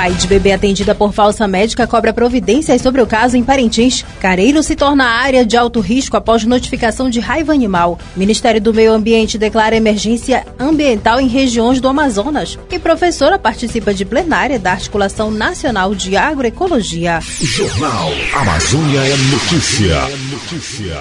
Pai de bebê atendida por falsa médica cobra providências sobre o caso em Parintins. Careiro se torna área de alto risco após notificação de raiva animal. Ministério do Meio Ambiente declara emergência ambiental em regiões do Amazonas. E professora participa de plenária da Articulação Nacional de Agroecologia. Jornal Amazônia é notícia. notícia.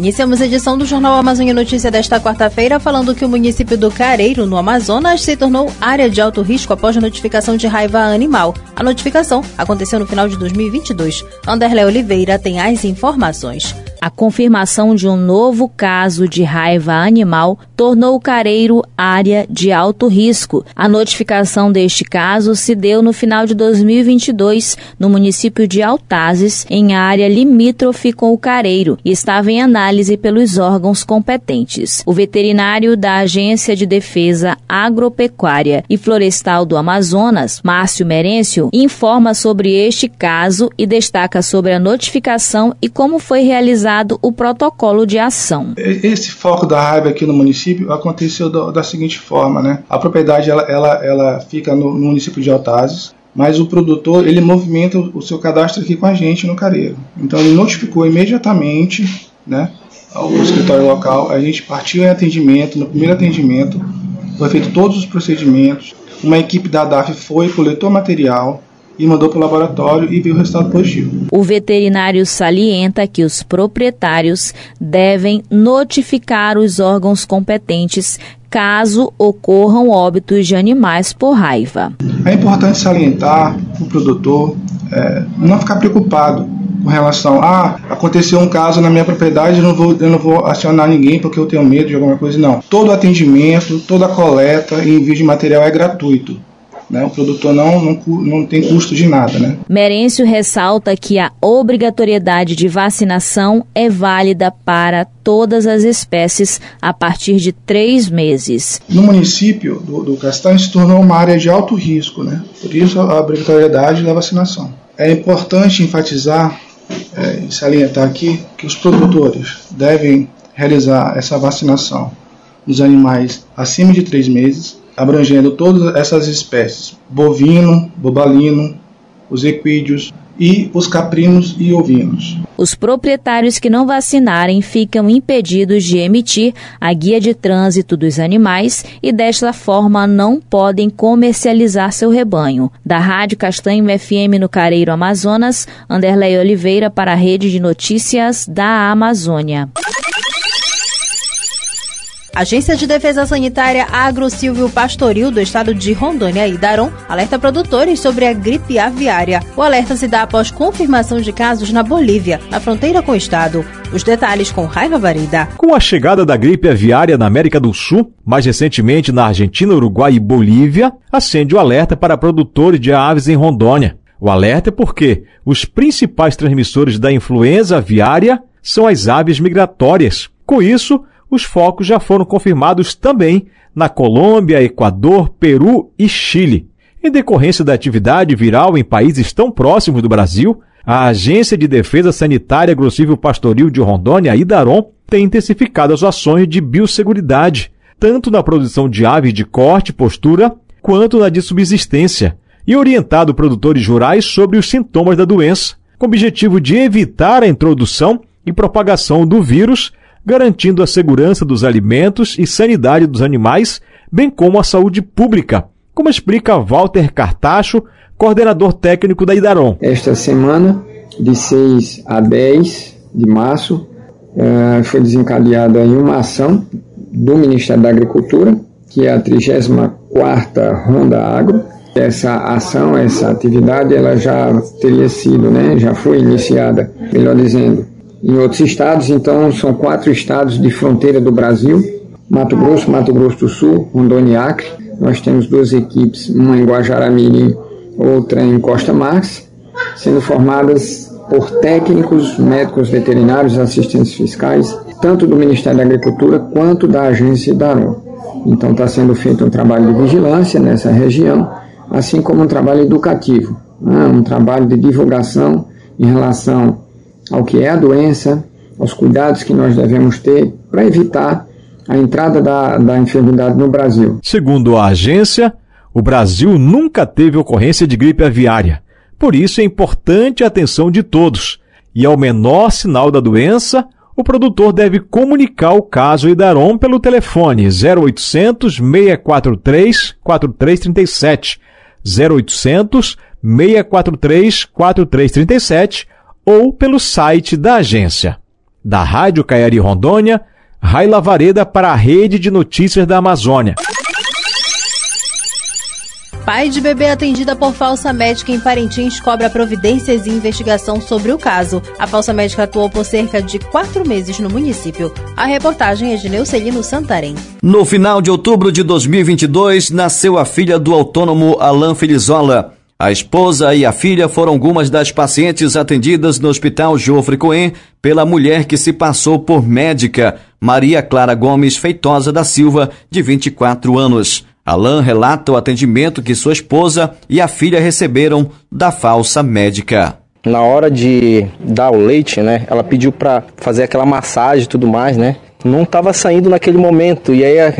Iniciamos a edição do Jornal Amazônia Notícia desta quarta-feira falando que o município do Careiro, no Amazonas, se tornou área de alto risco após notificação de raiva animal. A notificação aconteceu no final de 2022. Anderlé Oliveira tem as informações. A confirmação de um novo caso de raiva animal tornou o Careiro área de alto risco. A notificação deste caso se deu no final de 2022 no município de Altazes, em área limítrofe com o Careiro, e estava em análise pelos órgãos competentes. O veterinário da Agência de Defesa Agropecuária e Florestal do Amazonas, Márcio Merêncio, informa sobre este caso e destaca sobre a notificação e como foi realizada o protocolo de ação. Esse foco da raiva aqui no município aconteceu do, da seguinte forma, né? A propriedade ela, ela, ela fica no, no município de Altazes, mas o produtor ele movimenta o seu cadastro aqui com a gente no Careiro. Então ele notificou imediatamente, né, ao escritório local. A gente partiu em atendimento. No primeiro atendimento foi feito todos os procedimentos. Uma equipe da DAF foi coletou material, e mandou para o laboratório e viu o resultado positivo. O veterinário salienta que os proprietários devem notificar os órgãos competentes caso ocorram óbitos de animais por raiva. É importante salientar o produtor é, não ficar preocupado com relação a ah, aconteceu um caso na minha propriedade, eu não, vou, eu não vou acionar ninguém porque eu tenho medo de alguma coisa. Não. Todo atendimento, toda coleta e envio de material é gratuito. Né? O produtor não, não, não tem custo de nada. Né? Merêncio ressalta que a obrigatoriedade de vacinação é válida para todas as espécies a partir de três meses. No município do, do Castanho se tornou uma área de alto risco, né? por isso a obrigatoriedade da vacinação. É importante enfatizar é, e salientar aqui que os produtores devem realizar essa vacinação nos animais acima de três meses abrangendo todas essas espécies: bovino, bobalino, os equídeos e os caprinos e ovinos. Os proprietários que não vacinarem ficam impedidos de emitir a guia de trânsito dos animais e desta forma não podem comercializar seu rebanho. Da Rádio Castanho FM no Careiro Amazonas, Anderlei Oliveira para a Rede de Notícias da Amazônia. Agência de Defesa Sanitária Agro Silvio Pastoril do estado de Rondônia e Daron alerta produtores sobre a gripe aviária. O alerta se dá após confirmação de casos na Bolívia, na fronteira com o estado. Os detalhes com Raiva Varida. Com a chegada da gripe aviária na América do Sul, mais recentemente na Argentina, Uruguai e Bolívia, acende o alerta para produtores de aves em Rondônia. O alerta é porque os principais transmissores da influenza aviária são as aves migratórias. Com isso, os focos já foram confirmados também na Colômbia, Equador, Peru e Chile. Em decorrência da atividade viral em países tão próximos do Brasil, a Agência de Defesa Sanitária Grossível Pastoril de Rondônia, Idaron, tem intensificado as ações de biosseguridade, tanto na produção de aves de corte e postura, quanto na de subsistência, e orientado produtores rurais sobre os sintomas da doença, com o objetivo de evitar a introdução e propagação do vírus garantindo a segurança dos alimentos e sanidade dos animais, bem como a saúde pública, como explica Walter Cartacho, coordenador técnico da Idaron. Esta semana, de 6 a 10 de março, eh, foi desencadeada em uma ação do Ministério da Agricultura, que é a 34ª Ronda Agro. Essa ação, essa atividade, ela já teria sido, né, já foi iniciada, melhor dizendo, em outros estados. Então, são quatro estados de fronteira do Brasil: Mato Grosso, Mato Grosso do Sul, Rondônia e Acre. Nós temos duas equipes, uma em Guajará-Mirim, outra em Costa Marques, sendo formadas por técnicos, médicos veterinários, assistentes fiscais, tanto do Ministério da Agricultura quanto da agência Daron. Então está sendo feito um trabalho de vigilância nessa região, assim como um trabalho educativo, né? um trabalho de divulgação em relação ao que é a doença, aos cuidados que nós devemos ter para evitar a entrada da, da enfermidade no Brasil. Segundo a agência, o Brasil nunca teve ocorrência de gripe aviária. Por isso é importante a atenção de todos. E ao menor sinal da doença, o produtor deve comunicar o caso Idaron pelo telefone 0800 643 4337, 0800 643 4337 ou pelo site da agência. Da Rádio Caiari Rondônia, Raila Vareda para a Rede de Notícias da Amazônia. Pai de bebê atendida por falsa médica em Parintins cobra providências e investigação sobre o caso. A falsa médica atuou por cerca de quatro meses no município. A reportagem é de Neucelino Santarém. No final de outubro de 2022, nasceu a filha do autônomo Alain Felizola. A esposa e a filha foram algumas das pacientes atendidas no Hospital Joffre Cohen pela mulher que se passou por médica, Maria Clara Gomes Feitosa da Silva, de 24 anos. Alain relata o atendimento que sua esposa e a filha receberam da falsa médica. Na hora de dar o leite, né, ela pediu para fazer aquela massagem e tudo mais, né? Não estava saindo naquele momento e aí a,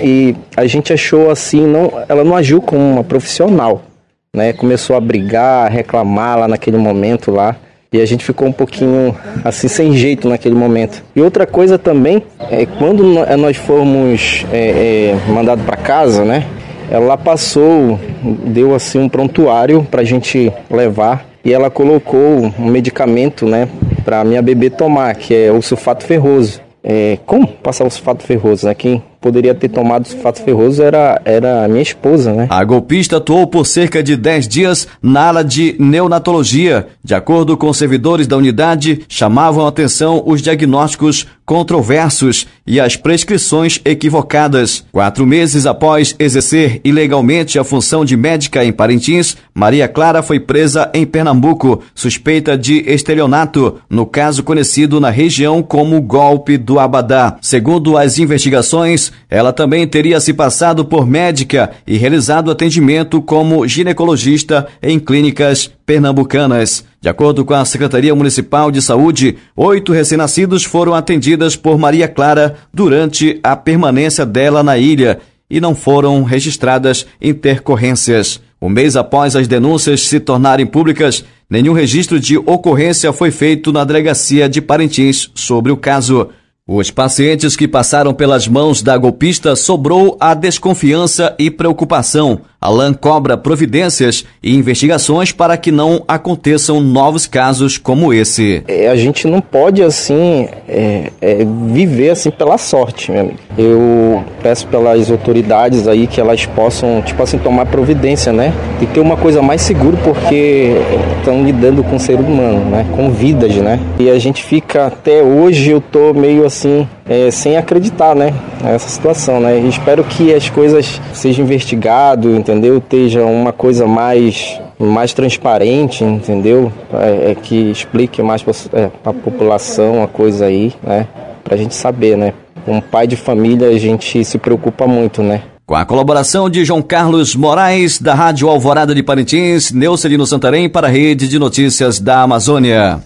e a gente achou assim, não, ela não agiu como uma profissional né? Começou a brigar, a reclamar lá naquele momento lá. E a gente ficou um pouquinho assim sem jeito naquele momento. E outra coisa também é quando nós fomos é, é, mandados para casa, né? Ela passou, deu assim um prontuário para a gente levar e ela colocou um medicamento, né, para minha bebê tomar, que é o sulfato ferroso. É, como passar o sulfato ferroso, né? Quem poderia ter tomado sulfato ferroso era, era a minha esposa, né? A golpista atuou por cerca de 10 dias na ala de neonatologia. De acordo com servidores da unidade, chamavam atenção os diagnósticos controversos e as prescrições equivocadas. Quatro meses após exercer ilegalmente a função de médica em Parintins, Maria Clara foi presa em Pernambuco, suspeita de estelionato, no caso conhecido na região como golpe do Abadá. Segundo as investigações, ela também teria se passado por médica e realizado atendimento como ginecologista em clínicas pernambucanas. De acordo com a Secretaria Municipal de Saúde, oito recém-nascidos foram atendidas por Maria Clara durante a permanência dela na ilha e não foram registradas intercorrências. Um mês após as denúncias se tornarem públicas, nenhum registro de ocorrência foi feito na delegacia de Parintins sobre o caso. Os pacientes que passaram pelas mãos da golpista sobrou a desconfiança e preocupação. Alan cobra providências e investigações para que não aconteçam novos casos como esse. É, a gente não pode assim é, é, viver assim pela sorte, meu amigo. Eu peço pelas autoridades aí que elas possam tipo assim tomar providência, né? E ter uma coisa mais segura porque estão lidando com ser humano, né? Com vidas, né? E a gente fica até hoje eu tô meio assim é, sem acreditar, né? Nessa situação, né? E espero que as coisas sejam investigadas, entendeu? Esteja uma coisa mais mais transparente, entendeu? É, é que explique mais para é, a população a coisa aí, né? Para a gente saber, né? Um pai de família a gente se preocupa muito, né? Com a colaboração de João Carlos Moraes, da Rádio Alvorada de Parintins, Neucelino Santarém, para a Rede de Notícias da Amazônia.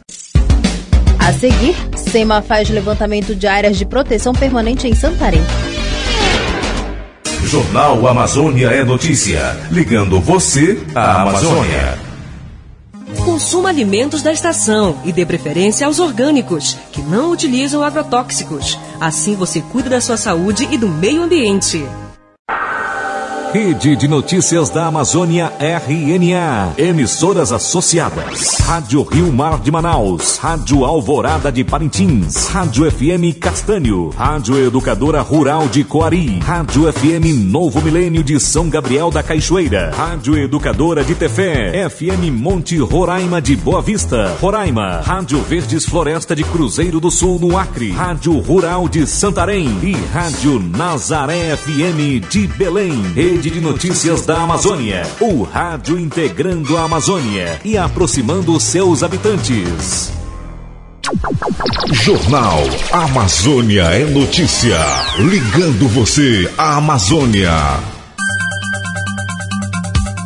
A seguir, SEMA faz levantamento de áreas de proteção permanente em Santarém. Jornal Amazônia é notícia, ligando você à Amazônia. Consuma alimentos da estação e dê preferência aos orgânicos, que não utilizam agrotóxicos. Assim você cuida da sua saúde e do meio ambiente. Rede de Notícias da Amazônia RNA. Emissoras associadas. Rádio Rio Mar de Manaus. Rádio Alvorada de Parintins. Rádio FM Castanho. Rádio Educadora Rural de Coari. Rádio FM Novo Milênio de São Gabriel da Caixoeira. Rádio Educadora de Tefé. FM Monte Roraima de Boa Vista. Roraima. Rádio Verdes Floresta de Cruzeiro do Sul no Acre. Rádio Rural de Santarém. E Rádio Nazaré FM de Belém. Rede Rede de Notícias da Amazônia. O rádio integrando a Amazônia e aproximando seus habitantes. Jornal Amazônia é notícia. Ligando você à Amazônia.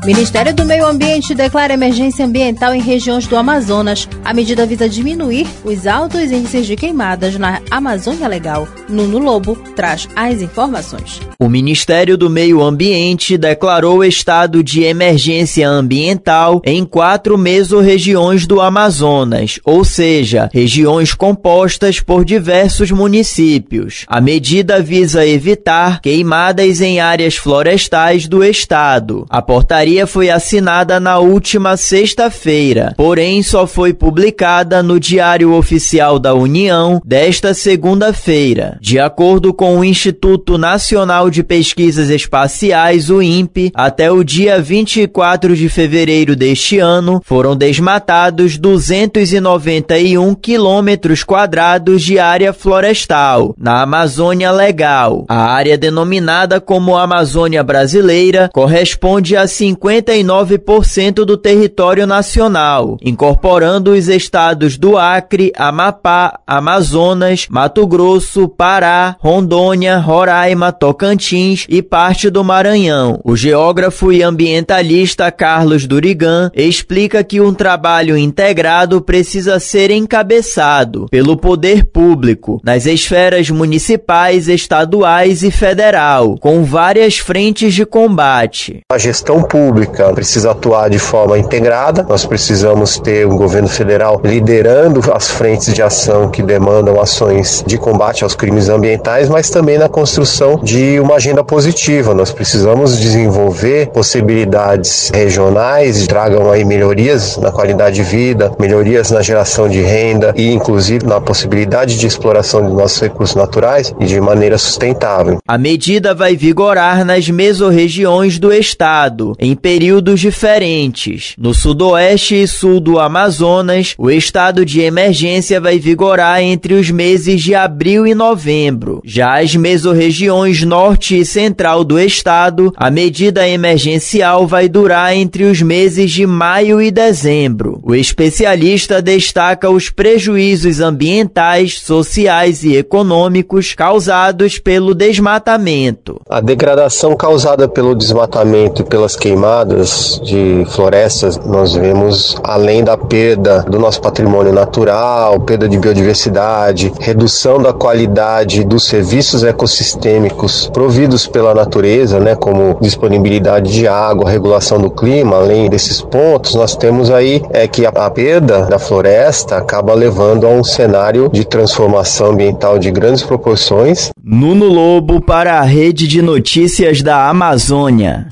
Ministério do Meio Ambiente declara emergência ambiental em regiões do Amazonas. A medida visa diminuir os altos índices de queimadas na Amazônia Legal. Nuno Lobo traz as informações. O Ministério do Meio Ambiente declarou estado de emergência ambiental em quatro mesorregiões do Amazonas, ou seja, regiões compostas por diversos municípios. A medida visa evitar queimadas em áreas florestais do estado. A portaria portaria foi assinada na última sexta-feira, porém só foi publicada no Diário Oficial da União desta segunda-feira. De acordo com o Instituto Nacional de Pesquisas Espaciais, o INPE, até o dia 24 de fevereiro deste ano, foram desmatados 291 quilômetros quadrados de área florestal na Amazônia Legal. A área denominada como Amazônia Brasileira corresponde a 50 59% do território nacional, incorporando os estados do Acre, Amapá, Amazonas, Mato Grosso, Pará, Rondônia, Roraima, Tocantins e parte do Maranhão. O geógrafo e ambientalista Carlos Durigan explica que um trabalho integrado precisa ser encabeçado pelo poder público nas esferas municipais, estaduais e federal, com várias frentes de combate. A gestão pública Pública precisa atuar de forma integrada. Nós precisamos ter um governo federal liderando as frentes de ação que demandam ações de combate aos crimes ambientais, mas também na construção de uma agenda positiva. Nós precisamos desenvolver possibilidades regionais que tragam aí melhorias na qualidade de vida, melhorias na geração de renda e inclusive na possibilidade de exploração de nossos recursos naturais e de maneira sustentável. A medida vai vigorar nas mesorregiões do estado, em períodos diferentes. No sudoeste e sul do Amazonas, o estado de emergência vai vigorar entre os meses de abril e novembro. Já as mesorregiões norte e central do estado, a medida emergencial vai durar entre os meses de maio e dezembro. O especialista destaca os prejuízos ambientais, sociais e econômicos causados pelo desmatamento. A degradação causada pelo desmatamento e pelas queimadas queimadas de florestas, nós vemos, além da perda do nosso patrimônio natural, perda de biodiversidade, redução da qualidade dos serviços ecossistêmicos providos pela natureza, né, como disponibilidade de água, regulação do clima, além desses pontos, nós temos aí é que a, a perda da floresta acaba levando a um cenário de transformação ambiental de grandes proporções. Nuno Lobo para a Rede de Notícias da Amazônia.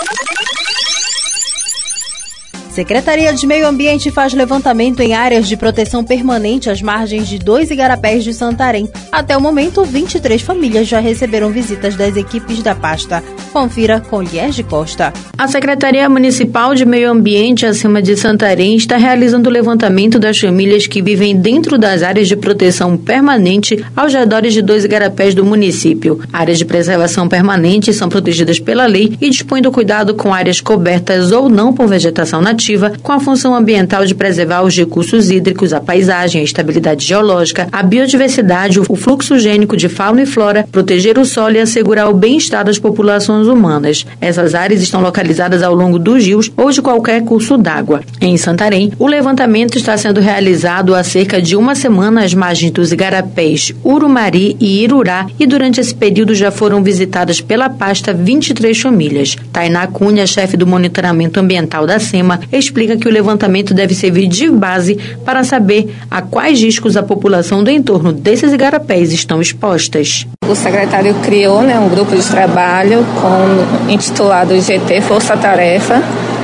Secretaria de Meio Ambiente faz levantamento em áreas de proteção permanente às margens de dois igarapés de Santarém. Até o momento, 23 famílias já receberam visitas das equipes da pasta. Confira com Liege Costa. A Secretaria Municipal de Meio Ambiente acima de Santarém está realizando o levantamento das famílias que vivem dentro das áreas de proteção permanente aos redores de dois igarapés do município. Áreas de preservação permanente são protegidas pela lei e dispõem do cuidado com áreas cobertas ou não por vegetação nativa com a função ambiental de preservar os recursos hídricos, a paisagem, a estabilidade geológica, a biodiversidade, o fluxo gênico de fauna e flora, proteger o solo e assegurar o bem-estar das populações humanas. Essas áreas estão localizadas ao longo dos rios ou de qualquer curso d'água. Em Santarém, o levantamento está sendo realizado há cerca de uma semana às margens dos igarapés Urumari e Irurá e durante esse período já foram visitadas pela pasta 23 famílias. Tainá Cunha, chefe do monitoramento ambiental da SEMA, explica que o levantamento deve servir de base para saber a quais riscos a população do entorno desses igarapés estão expostas. O secretário criou né, um grupo de trabalho com, intitulado GT Força Tarefa,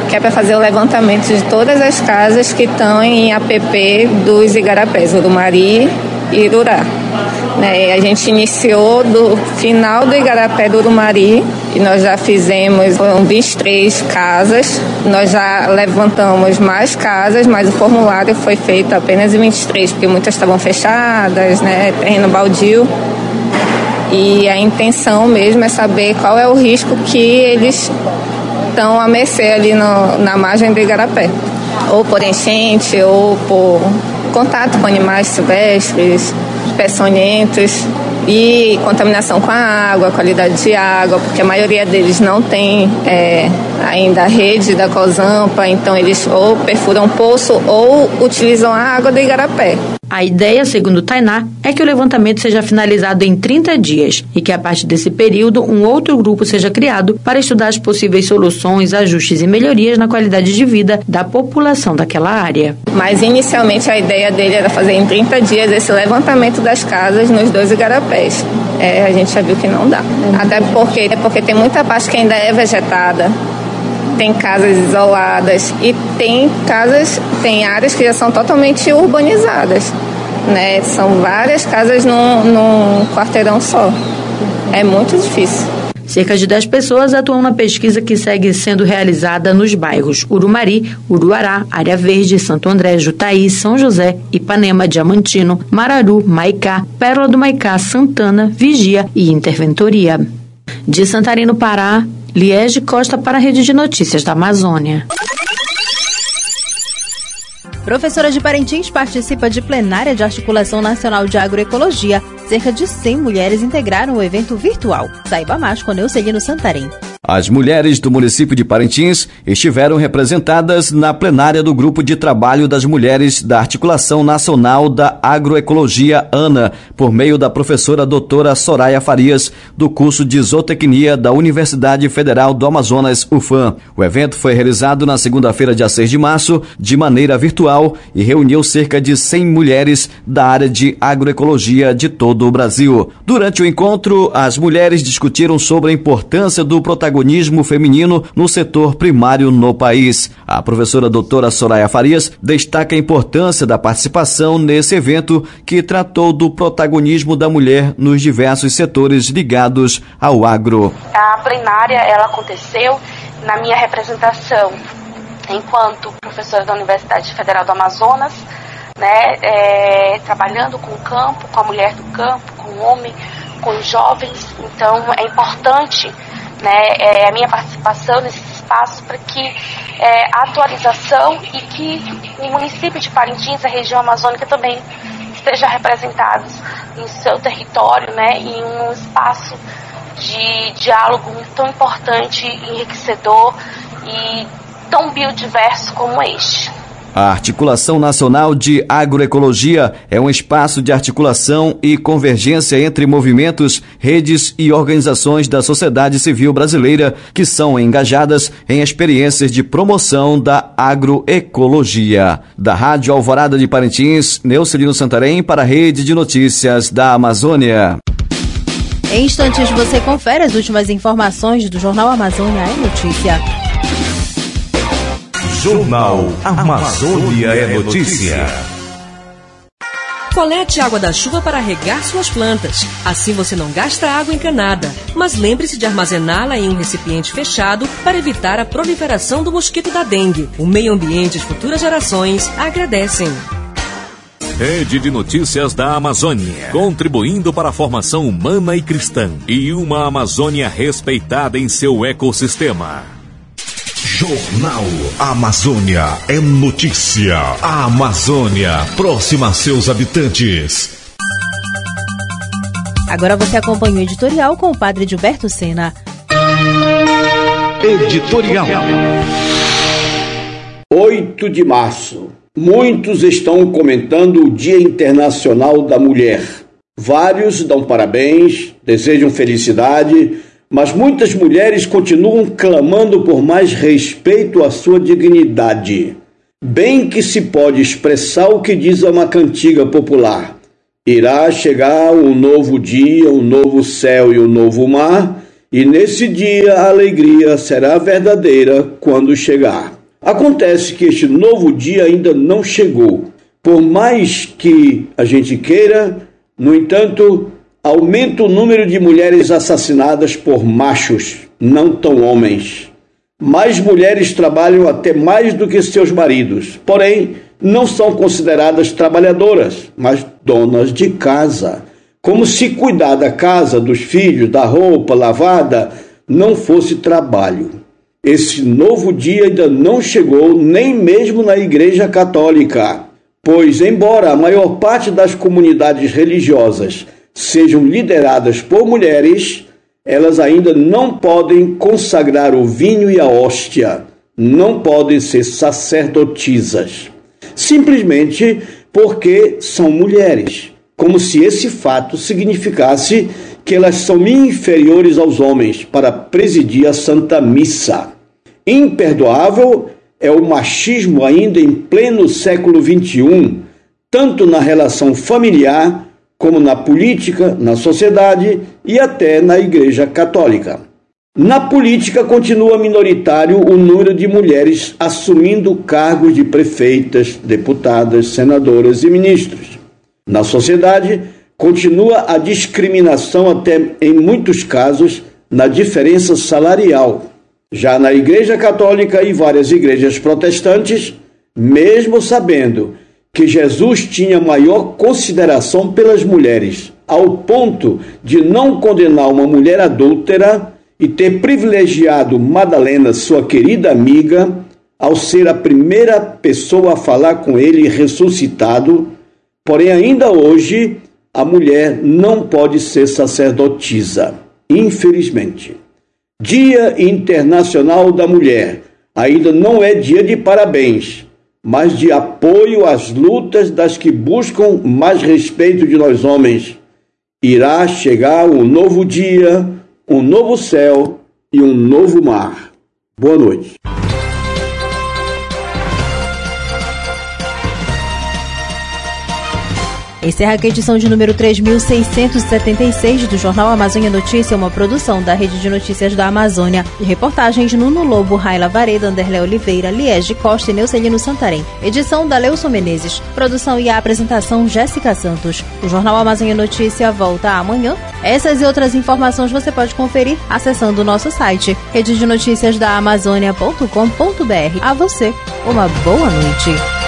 que é para fazer o levantamento de todas as casas que estão em APP dos igarapés, Urumari e Irurá. Né? A gente iniciou do final do Igarapé do Urumari e nós já fizemos foram 23 casas. Nós já levantamos mais casas, mas o formulário foi feito apenas em 23, porque muitas estavam fechadas, né? terreno baldio. E a intenção mesmo é saber qual é o risco que eles estão a mercê ali no, na margem do Igarapé. Ou por enchente, ou por contato com animais silvestres, peçonhentos e contaminação com a água, qualidade de água, porque a maioria deles não tem é, ainda a rede da COSAMPA, então eles ou perfuram poço ou utilizam a água do Igarapé. A ideia, segundo Tainá, é que o levantamento seja finalizado em 30 dias e que a partir desse período um outro grupo seja criado para estudar as possíveis soluções, ajustes e melhorias na qualidade de vida da população daquela área. Mas inicialmente a ideia dele era fazer em 30 dias esse levantamento das casas nos dois igarapés. É, a gente já viu que não dá. Até porque, porque tem muita parte que ainda é vegetada tem casas isoladas e tem casas, tem áreas que já são totalmente urbanizadas. Né? São várias casas num, num quarteirão só. É muito difícil. Cerca de 10 pessoas atuam na pesquisa que segue sendo realizada nos bairros Urumari, Uruará, Área Verde, Santo André, Jutaí, São José, Ipanema, Diamantino, Mararu, Maicá, Pérola do Maicá, Santana, Vigia e Interventoria. De Santarino, Pará, Liege Costa para a Rede de Notícias da Amazônia. Professora de Parintins participa de plenária de articulação nacional de agroecologia. Cerca de 100 mulheres integraram o evento virtual. Saiba mais com Neucelino Santarém. As mulheres do município de Parintins estiveram representadas na plenária do Grupo de Trabalho das Mulheres da Articulação Nacional da Agroecologia ANA, por meio da professora doutora Soraya Farias, do curso de Zootecnia da Universidade Federal do Amazonas, UFAM. O evento foi realizado na segunda-feira, dia 6 de março, de maneira virtual e reuniu cerca de 100 mulheres da área de agroecologia de todo o Brasil. Durante o encontro, as mulheres discutiram sobre a importância do protagonismo protagonismo feminino no setor primário no país. A professora doutora Soraya Farias destaca a importância da participação nesse evento que tratou do protagonismo da mulher nos diversos setores ligados ao agro. A plenária ela aconteceu na minha representação enquanto professora da Universidade Federal do Amazonas, né, é, trabalhando com o campo, com a mulher do campo, com o homem, com os jovens. Então é importante né, é, a minha participação nesse espaço para que é, a atualização e que o município de Parintins, a região amazônica também esteja representados em seu território, né, em um espaço de diálogo tão importante, enriquecedor e tão biodiverso como este. A Articulação Nacional de Agroecologia é um espaço de articulação e convergência entre movimentos, redes e organizações da sociedade civil brasileira que são engajadas em experiências de promoção da agroecologia. Da Rádio Alvorada de Parintins, Neucelino Santarém para a Rede de Notícias da Amazônia. Em instantes você confere as últimas informações do Jornal Amazônia é Notícia. Jornal Amazônia é Notícia. Colete água da chuva para regar suas plantas. Assim você não gasta água encanada. Mas lembre-se de armazená-la em um recipiente fechado para evitar a proliferação do mosquito da dengue. O meio ambiente e as futuras gerações agradecem. Rede de Notícias da Amazônia, contribuindo para a formação humana e cristã e uma Amazônia respeitada em seu ecossistema. Jornal Amazônia é notícia. A Amazônia, próxima a seus habitantes. Agora você acompanha o editorial com o padre Gilberto Sena. Editorial. 8 de março. Muitos estão comentando o Dia Internacional da Mulher. Vários dão parabéns, desejam felicidade mas muitas mulheres continuam clamando por mais respeito à sua dignidade. Bem que se pode expressar o que diz uma cantiga popular: Irá chegar um novo dia, um novo céu e um novo mar, e nesse dia a alegria será verdadeira quando chegar. Acontece que este novo dia ainda não chegou. Por mais que a gente queira, no entanto, aumenta o número de mulheres assassinadas por machos, não tão homens. Mais mulheres trabalham até mais do que seus maridos, porém, não são consideradas trabalhadoras, mas donas de casa. Como se cuidar da casa, dos filhos, da roupa lavada não fosse trabalho. Esse novo dia ainda não chegou nem mesmo na Igreja Católica, pois, embora a maior parte das comunidades religiosas sejam lideradas por mulheres, elas ainda não podem consagrar o vinho e a hóstia, não podem ser sacerdotisas, simplesmente porque são mulheres, como se esse fato significasse que elas são inferiores aos homens para presidir a Santa Missa. Imperdoável é o machismo ainda em pleno século XXI, tanto na relação familiar como na política, na sociedade e até na Igreja Católica. Na política, continua minoritário o número de mulheres assumindo cargos de prefeitas, deputadas, senadoras e ministros. Na sociedade, continua a discriminação, até em muitos casos, na diferença salarial. Já na Igreja Católica e várias igrejas protestantes, mesmo sabendo que Jesus tinha maior consideração pelas mulheres, ao ponto de não condenar uma mulher adúltera e ter privilegiado Madalena, sua querida amiga, ao ser a primeira pessoa a falar com ele ressuscitado. Porém, ainda hoje, a mulher não pode ser sacerdotisa, infelizmente. Dia Internacional da Mulher ainda não é dia de parabéns, mas de apoio às lutas das que buscam mais respeito de nós homens. Irá chegar um novo dia, um novo céu e um novo mar. Boa noite. Encerra a edição de número 3676 do Jornal Amazônia Notícia, uma produção da Rede de Notícias da Amazônia. Reportagens Nuno Lobo, Raila Vareda, Anderlé Oliveira, Liege Costa e Neucelino Santarém. Edição da Leuson Menezes. Produção e apresentação Jéssica Santos. O Jornal Amazônia Notícia volta amanhã. Essas e outras informações você pode conferir acessando o nosso site rede de notícias da Amazônia.com.br. A você, uma boa noite.